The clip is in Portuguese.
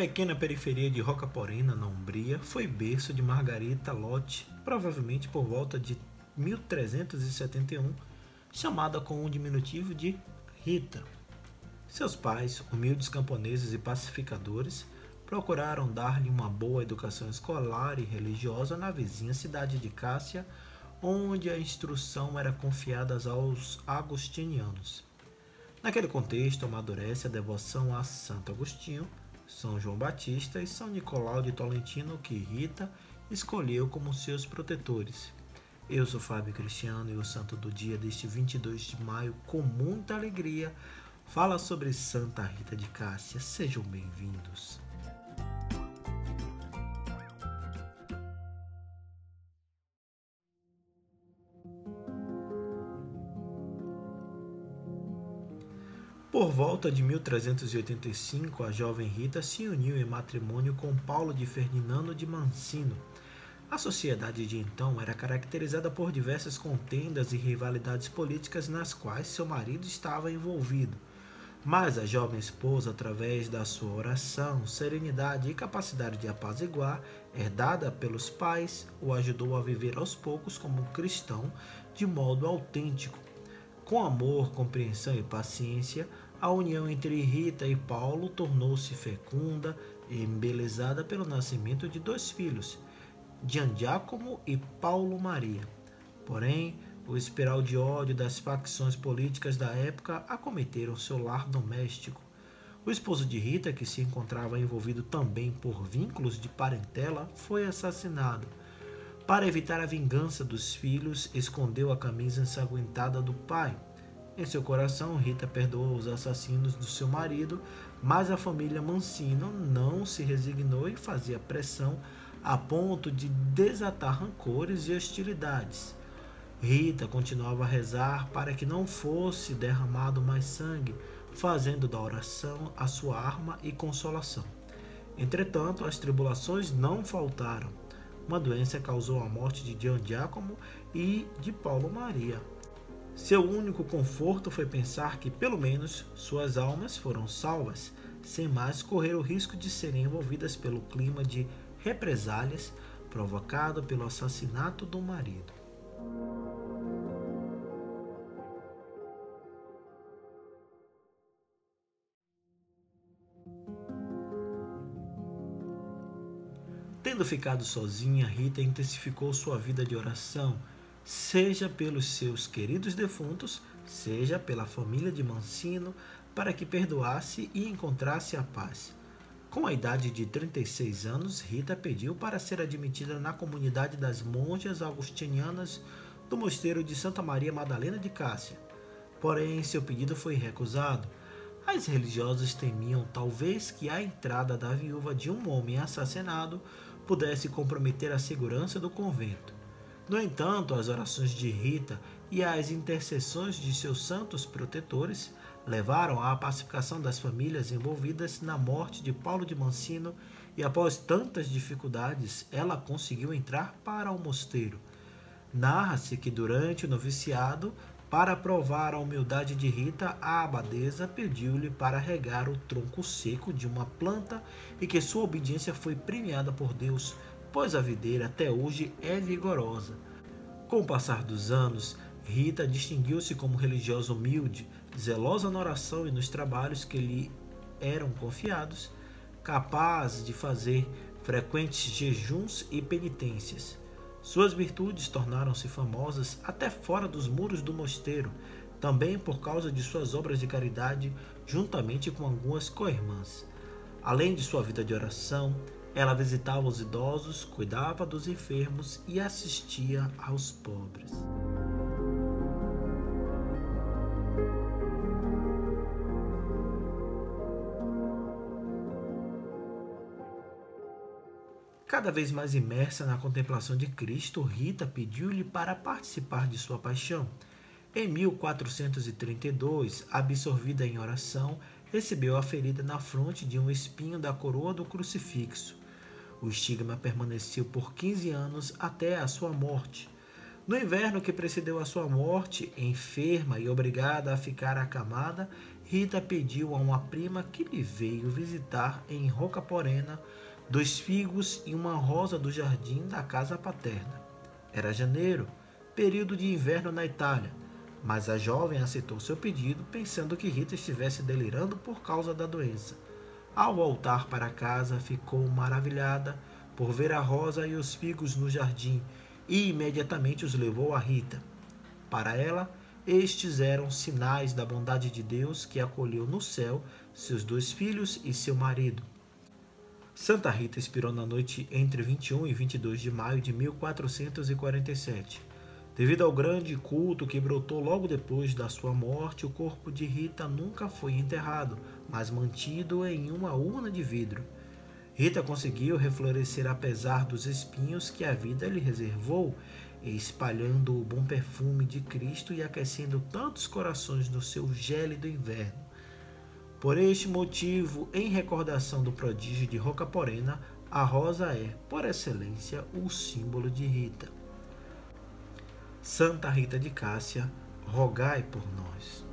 pequena periferia de Rocaporena, na Umbria, foi berço de Margarita Lotte, provavelmente por volta de 1371, chamada com um diminutivo de Rita. Seus pais, humildes camponeses e pacificadores, procuraram dar-lhe uma boa educação escolar e religiosa na vizinha cidade de Cássia, onde a instrução era confiada aos agostinianos. Naquele contexto, amadurece a devoção a Santo Agostinho, São João Batista e São Nicolau de Tolentino, que Rita escolheu como seus protetores. Eu sou Fábio Cristiano e o santo do dia deste 22 de maio, com muita alegria, fala sobre Santa Rita de Cássia. Sejam bem-vindos. Por volta de 1385, a jovem Rita se uniu em matrimônio com Paulo de Ferdinando de Mancino. A sociedade de então era caracterizada por diversas contendas e rivalidades políticas nas quais seu marido estava envolvido. Mas a jovem esposa, através da sua oração, serenidade e capacidade de apaziguar, herdada pelos pais, o ajudou a viver aos poucos como um cristão de modo autêntico, com amor, compreensão e paciência, a união entre Rita e Paulo tornou-se fecunda e embelezada pelo nascimento de dois filhos, Gian Giacomo e Paulo Maria. Porém, o espiral de ódio das facções políticas da época acometeram seu lar doméstico. O esposo de Rita, que se encontrava envolvido também por vínculos de parentela, foi assassinado. Para evitar a vingança dos filhos, escondeu a camisa ensanguentada do pai. Em seu coração, Rita perdoou os assassinos do seu marido, mas a família Mancino não se resignou e fazia pressão a ponto de desatar rancores e hostilidades. Rita continuava a rezar para que não fosse derramado mais sangue, fazendo da oração a sua arma e consolação. Entretanto, as tribulações não faltaram. Uma doença causou a morte de Gian Giacomo e de Paulo Maria. Seu único conforto foi pensar que, pelo menos, suas almas foram salvas, sem mais correr o risco de serem envolvidas pelo clima de represálias provocado pelo assassinato do marido. Tendo ficado sozinha, Rita intensificou sua vida de oração, seja pelos seus queridos defuntos, seja pela família de Mancino, para que perdoasse e encontrasse a paz. Com a idade de 36 anos, Rita pediu para ser admitida na comunidade das monjas agustinianas do mosteiro de Santa Maria Madalena de Cássia. Porém, seu pedido foi recusado. As religiosas temiam talvez que a entrada da viúva de um homem assassinado pudesse comprometer a segurança do convento. No entanto, as orações de Rita e as intercessões de seus santos protetores levaram à pacificação das famílias envolvidas na morte de Paulo de Mancino e após tantas dificuldades, ela conseguiu entrar para o mosteiro. Narra-se que durante o noviciado, para provar a humildade de Rita, a abadesa pediu-lhe para regar o tronco seco de uma planta e que sua obediência foi premiada por Deus, pois a videira até hoje é vigorosa. Com o passar dos anos, Rita distinguiu-se como religiosa humilde, zelosa na oração e nos trabalhos que lhe eram confiados, capaz de fazer frequentes jejuns e penitências. Suas virtudes tornaram-se famosas até fora dos muros do mosteiro, também por causa de suas obras de caridade, juntamente com algumas co-irmãs. Além de sua vida de oração, ela visitava os idosos, cuidava dos enfermos e assistia aos pobres. Cada vez mais imersa na contemplação de Cristo, Rita pediu-lhe para participar de sua paixão. Em 1432, absorvida em oração, recebeu a ferida na fronte de um espinho da coroa do crucifixo. O estigma permaneceu por 15 anos até a sua morte. No inverno que precedeu a sua morte, enferma e obrigada a ficar acamada, Rita pediu a uma prima que lhe veio visitar em Rocaporena dois figos e uma rosa do jardim da casa paterna. Era janeiro, período de inverno na Itália, mas a jovem aceitou seu pedido, pensando que Rita estivesse delirando por causa da doença. Ao voltar para casa, ficou maravilhada por ver a rosa e os figos no jardim e imediatamente os levou a Rita. Para ela, estes eram sinais da bondade de Deus que acolheu no céu seus dois filhos e seu marido. Santa Rita expirou na noite entre 21 e 22 de maio de 1447. Devido ao grande culto que brotou logo depois da sua morte, o corpo de Rita nunca foi enterrado, mas mantido em uma urna de vidro. Rita conseguiu reflorescer apesar dos espinhos que a vida lhe reservou, espalhando o bom perfume de Cristo e aquecendo tantos corações no seu gélido inverno. Por este motivo, em recordação do prodígio de Rocaporena, a rosa é, por excelência, o símbolo de Rita. Santa Rita de Cássia, rogai por nós.